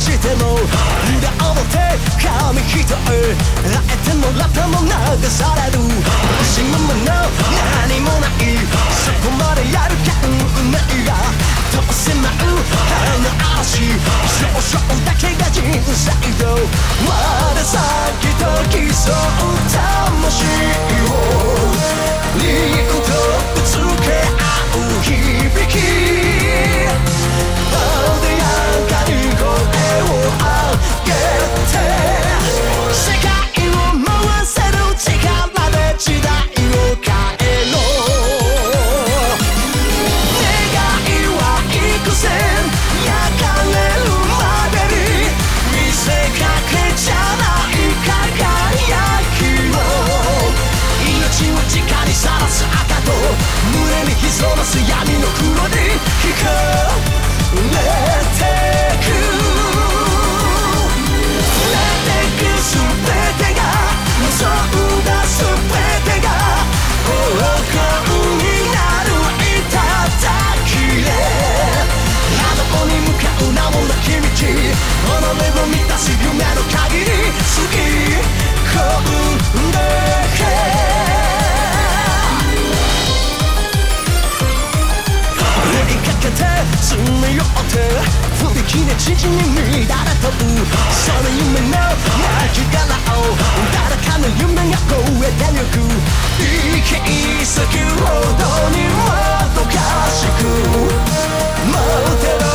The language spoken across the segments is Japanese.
しても裏表紙一重あえてもラタも流される。しままの何もない。そこまでやる。す闇の黒に惹かれ。てく触れてくすべてが望んだすべてが宝冠になる頂きへあどこに向かう名もなき道己を満たす夢の限り好きよって振り切れ父に乱れ飛ぶその夢の泣き殻を誰かの夢が超えてゆく。生き先ほどにもどかしく。待ってろ。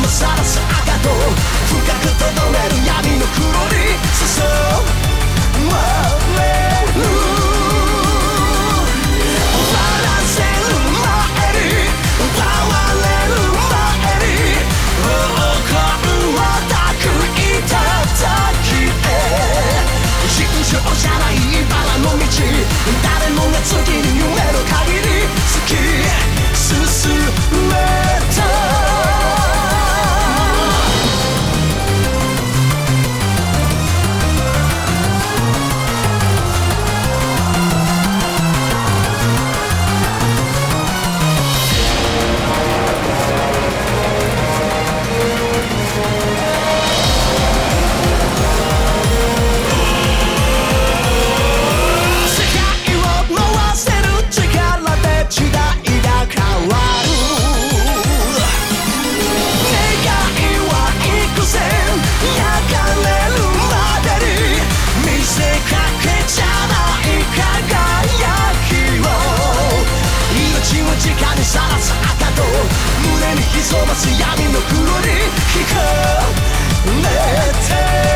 もさらす赤と深くとどめる闇の黒に注ま染まし闇の黒に光れて